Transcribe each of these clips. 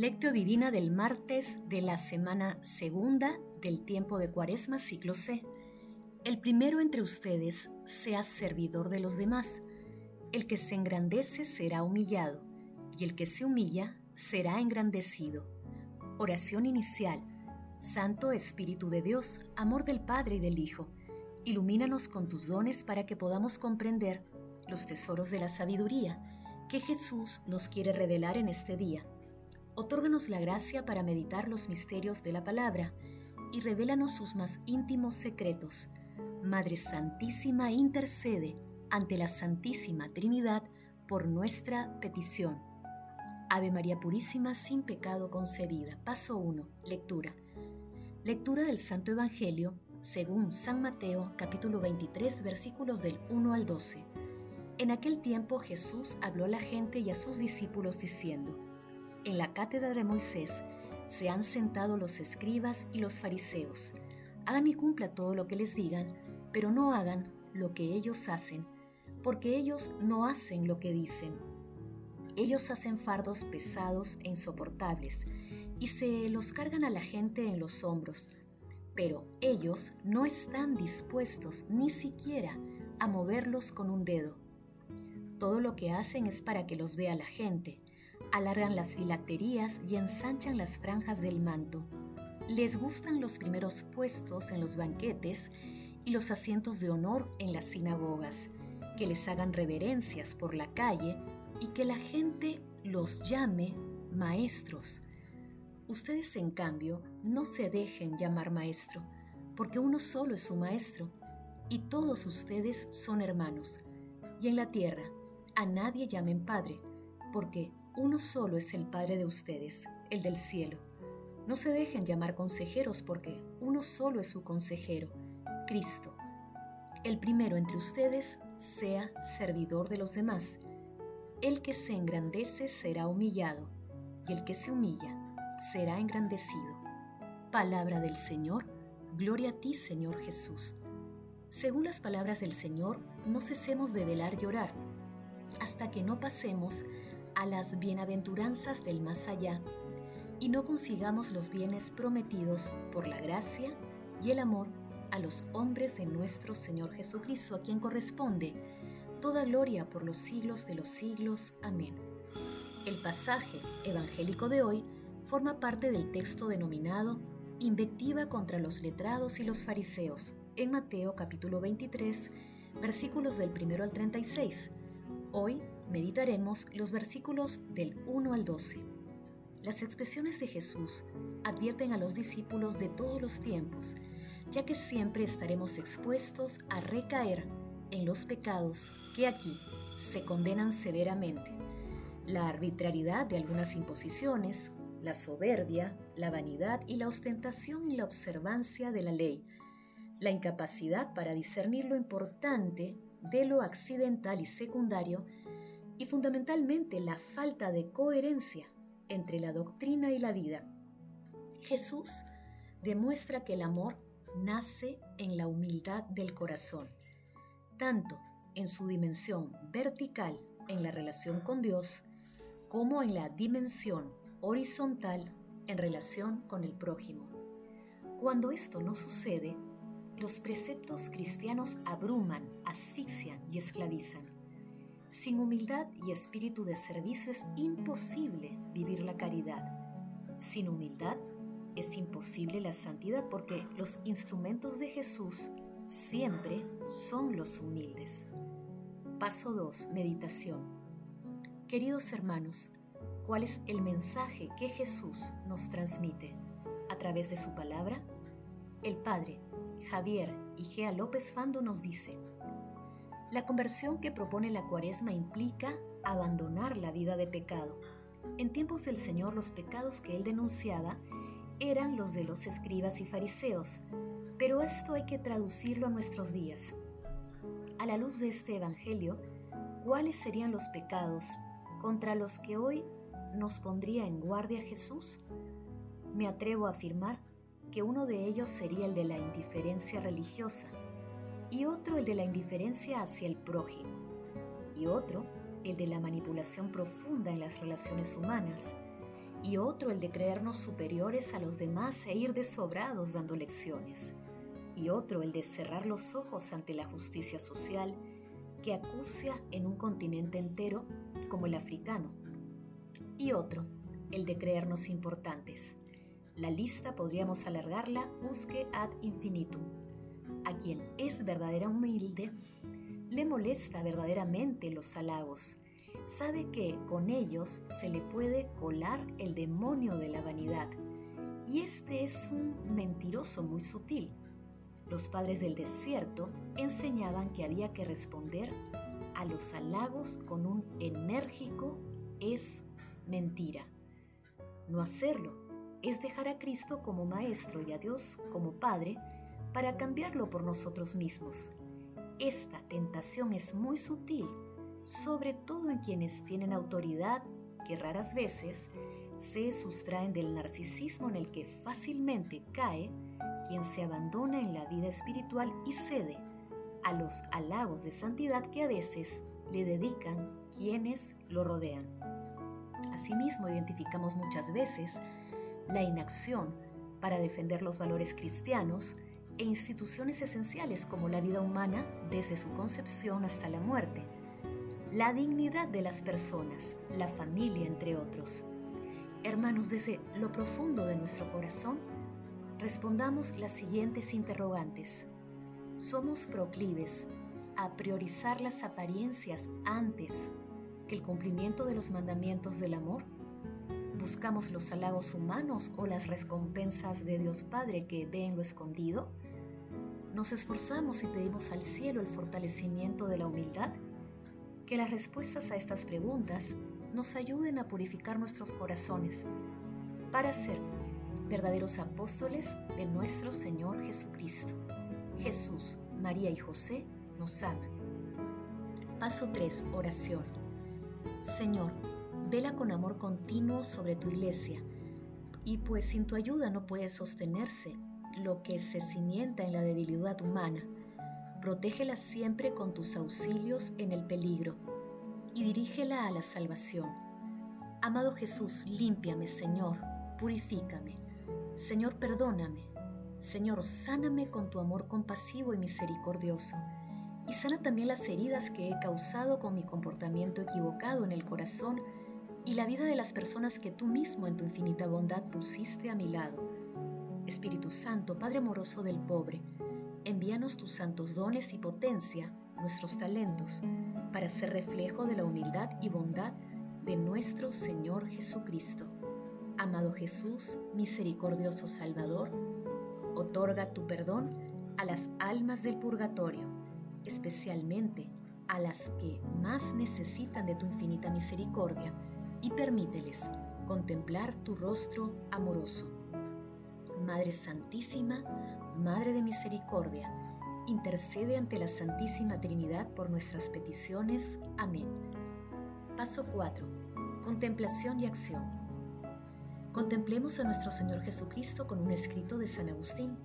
Lectio Divina del martes de la semana segunda del tiempo de Cuaresma ciclo C. El primero entre ustedes sea servidor de los demás. El que se engrandece será humillado, y el que se humilla será engrandecido. Oración inicial. Santo Espíritu de Dios, amor del Padre y del Hijo, ilumínanos con tus dones para que podamos comprender los tesoros de la sabiduría que Jesús nos quiere revelar en este día. Otórganos la gracia para meditar los misterios de la palabra y revélanos sus más íntimos secretos. Madre Santísima intercede ante la Santísima Trinidad por nuestra petición. Ave María Purísima sin pecado concebida. Paso 1. Lectura. Lectura del Santo Evangelio según San Mateo capítulo 23 versículos del 1 al 12. En aquel tiempo Jesús habló a la gente y a sus discípulos diciendo, En la cátedra de Moisés se han sentado los escribas y los fariseos. Hagan y cumpla todo lo que les digan, pero no hagan lo que ellos hacen, porque ellos no hacen lo que dicen. Ellos hacen fardos pesados e insoportables y se los cargan a la gente en los hombros, pero ellos no están dispuestos ni siquiera a moverlos con un dedo. Todo lo que hacen es para que los vea la gente. Alargan las filacterías y ensanchan las franjas del manto. Les gustan los primeros puestos en los banquetes y los asientos de honor en las sinagogas, que les hagan reverencias por la calle y que la gente los llame maestros. Ustedes, en cambio, no se dejen llamar maestro, porque uno solo es su maestro, y todos ustedes son hermanos. Y en la tierra, a nadie llamen Padre, porque uno solo es el Padre de ustedes, el del cielo. No se dejen llamar consejeros, porque uno solo es su consejero, Cristo. El primero entre ustedes sea servidor de los demás. El que se engrandece será humillado, y el que se humilla será engrandecido. Palabra del Señor, gloria a ti Señor Jesús. Según las palabras del Señor, no cesemos de velar y orar hasta que no pasemos a las bienaventuranzas del más allá y no consigamos los bienes prometidos por la gracia y el amor a los hombres de nuestro Señor Jesucristo, a quien corresponde toda gloria por los siglos de los siglos. Amén. El pasaje evangélico de hoy forma parte del texto denominado Invectiva contra los letrados y los fariseos, en Mateo capítulo 23, versículos del 1 al 36, Hoy meditaremos los versículos del 1 al 12. Las expresiones de Jesús advierten a los discípulos de todos los tiempos, ya que siempre estaremos expuestos a recaer en los pecados que aquí se condenan severamente. La arbitrariedad de algunas imposiciones, la soberbia, la vanidad y la ostentación en la observancia de la ley, la incapacidad para discernir lo importante de lo accidental y secundario y fundamentalmente la falta de coherencia entre la doctrina y la vida. Jesús demuestra que el amor nace en la humildad del corazón, tanto en su dimensión vertical en la relación con Dios, como en la dimensión horizontal en relación con el prójimo. Cuando esto no sucede, los preceptos cristianos abruman, asfixian y esclavizan. Sin humildad y espíritu de servicio es imposible vivir la caridad. Sin humildad es imposible la santidad porque los instrumentos de Jesús siempre son los humildes. Paso 2. Meditación. Queridos hermanos, ¿cuál es el mensaje que Jesús nos transmite? A través de su palabra, el Padre Javier Igea López Fando nos dice, la conversión que propone la cuaresma implica abandonar la vida de pecado. En tiempos del Señor los pecados que él denunciaba eran los de los escribas y fariseos, pero esto hay que traducirlo a nuestros días. A la luz de este Evangelio, ¿cuáles serían los pecados contra los que hoy nos pondría en guardia Jesús? Me atrevo a afirmar que uno de ellos sería el de la indiferencia religiosa y otro el de la indiferencia hacia el prójimo y otro el de la manipulación profunda en las relaciones humanas y otro el de creernos superiores a los demás e ir desobrados dando lecciones, y otro el de cerrar los ojos ante la justicia social que acucia en un continente entero como el africano, y otro el de creernos importantes. La lista podríamos alargarla busque ad infinitum. A quien es verdadera humilde, le molesta verdaderamente los halagos. Sabe que con ellos se le puede colar el demonio de la vanidad. Y este es un mentiroso muy sutil. Los padres del desierto enseñaban que había que responder a los halagos con un enérgico es mentira. No hacerlo es dejar a Cristo como Maestro y a Dios como Padre para cambiarlo por nosotros mismos. Esta tentación es muy sutil, sobre todo en quienes tienen autoridad que raras veces se sustraen del narcisismo en el que fácilmente cae quien se abandona en la vida espiritual y cede a los halagos de santidad que a veces le dedican quienes lo rodean. Asimismo, identificamos muchas veces la inacción para defender los valores cristianos e instituciones esenciales como la vida humana desde su concepción hasta la muerte, la dignidad de las personas, la familia, entre otros. Hermanos, desde lo profundo de nuestro corazón, respondamos las siguientes interrogantes. ¿Somos proclives a priorizar las apariencias antes que el cumplimiento de los mandamientos del amor? ¿Buscamos los halagos humanos o las recompensas de Dios Padre que ve en lo escondido? ¿Nos esforzamos y pedimos al cielo el fortalecimiento de la humildad? Que las respuestas a estas preguntas nos ayuden a purificar nuestros corazones para ser verdaderos apóstoles de nuestro Señor Jesucristo. Jesús, María y José nos aman. Paso 3. Oración. Señor, vela con amor continuo sobre tu iglesia, y pues sin tu ayuda no puede sostenerse lo que se cimienta en la debilidad humana. Protégela siempre con tus auxilios en el peligro y dirígela a la salvación. Amado Jesús, límpiame, Señor, purifícame. Señor, perdóname. Señor, sáname con tu amor compasivo y misericordioso. Y sana también las heridas que he causado con mi comportamiento equivocado en el corazón y la vida de las personas que tú mismo en tu infinita bondad pusiste a mi lado Espíritu Santo, Padre amoroso del pobre, envíanos tus santos dones y potencia, nuestros talentos, para ser reflejo de la humildad y bondad de nuestro Señor Jesucristo. Amado Jesús, misericordioso Salvador, otorga tu perdón a las almas del purgatorio, especialmente a las que más necesitan de tu infinita misericordia, y permíteles contemplar tu rostro amoroso Madre Santísima, Madre de Misericordia, intercede ante la Santísima Trinidad por nuestras peticiones. Amén. Paso 4. Contemplación y acción. Contemplemos a nuestro Señor Jesucristo con un escrito de San Agustín.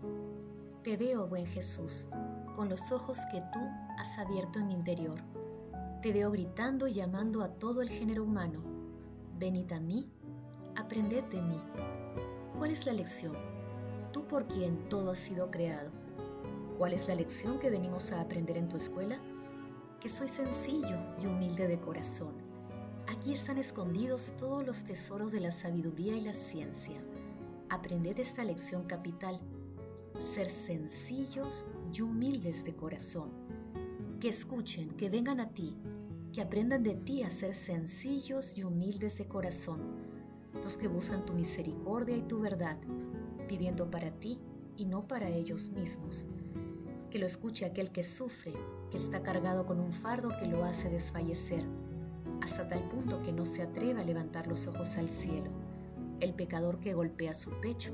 Te veo, buen Jesús, con los ojos que tú has abierto en mi interior. Te veo gritando y llamando a todo el género humano. Venid a mí, aprended de mí. ¿Cuál es la lección? Tú por quien todo ha sido creado. ¿Cuál es la lección que venimos a aprender en tu escuela? Que soy sencillo y humilde de corazón. Aquí están escondidos todos los tesoros de la sabiduría y la ciencia. Aprended esta lección capital. Ser sencillos y humildes de corazón. Que escuchen, que vengan a ti, que aprendan de ti a ser sencillos y humildes de corazón. Los que buscan tu misericordia y tu verdad viviendo para ti y no para ellos mismos. Que lo escuche aquel que sufre, que está cargado con un fardo que lo hace desfallecer, hasta tal punto que no se atreve a levantar los ojos al cielo. El pecador que golpea su pecho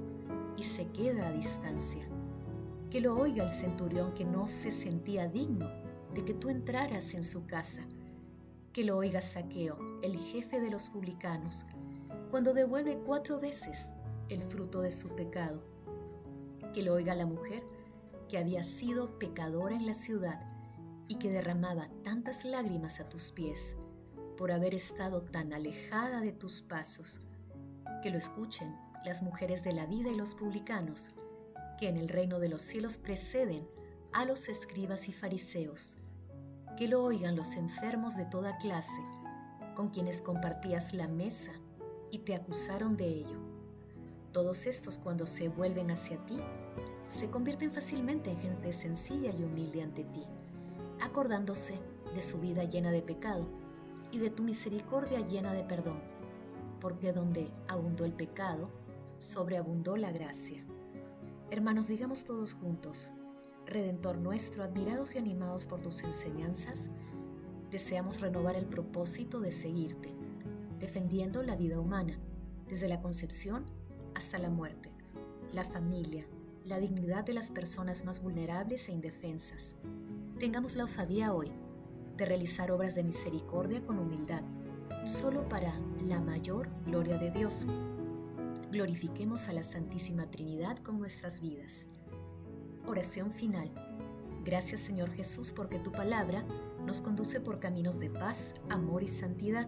y se queda a distancia. Que lo oiga el centurión que no se sentía digno de que tú entraras en su casa. Que lo oiga Saqueo, el jefe de los publicanos, cuando devuelve cuatro veces el fruto de su pecado. Que lo oiga la mujer que había sido pecadora en la ciudad y que derramaba tantas lágrimas a tus pies por haber estado tan alejada de tus pasos. Que lo escuchen las mujeres de la vida y los publicanos, que en el reino de los cielos preceden a los escribas y fariseos. Que lo oigan los enfermos de toda clase, con quienes compartías la mesa y te acusaron de ello. Todos estos cuando se vuelven hacia ti, se convierten fácilmente en gente sencilla y humilde ante ti, acordándose de su vida llena de pecado y de tu misericordia llena de perdón, porque donde abundó el pecado, sobreabundó la gracia. Hermanos, digamos todos juntos, Redentor nuestro, admirados y animados por tus enseñanzas, deseamos renovar el propósito de seguirte, defendiendo la vida humana, desde la concepción hasta la muerte, la familia, la dignidad de las personas más vulnerables e indefensas. Tengamos la osadía hoy de realizar obras de misericordia con humildad, solo para la mayor gloria de Dios. Glorifiquemos a la Santísima Trinidad con nuestras vidas. Oración final. Gracias Señor Jesús porque tu palabra nos conduce por caminos de paz, amor y santidad.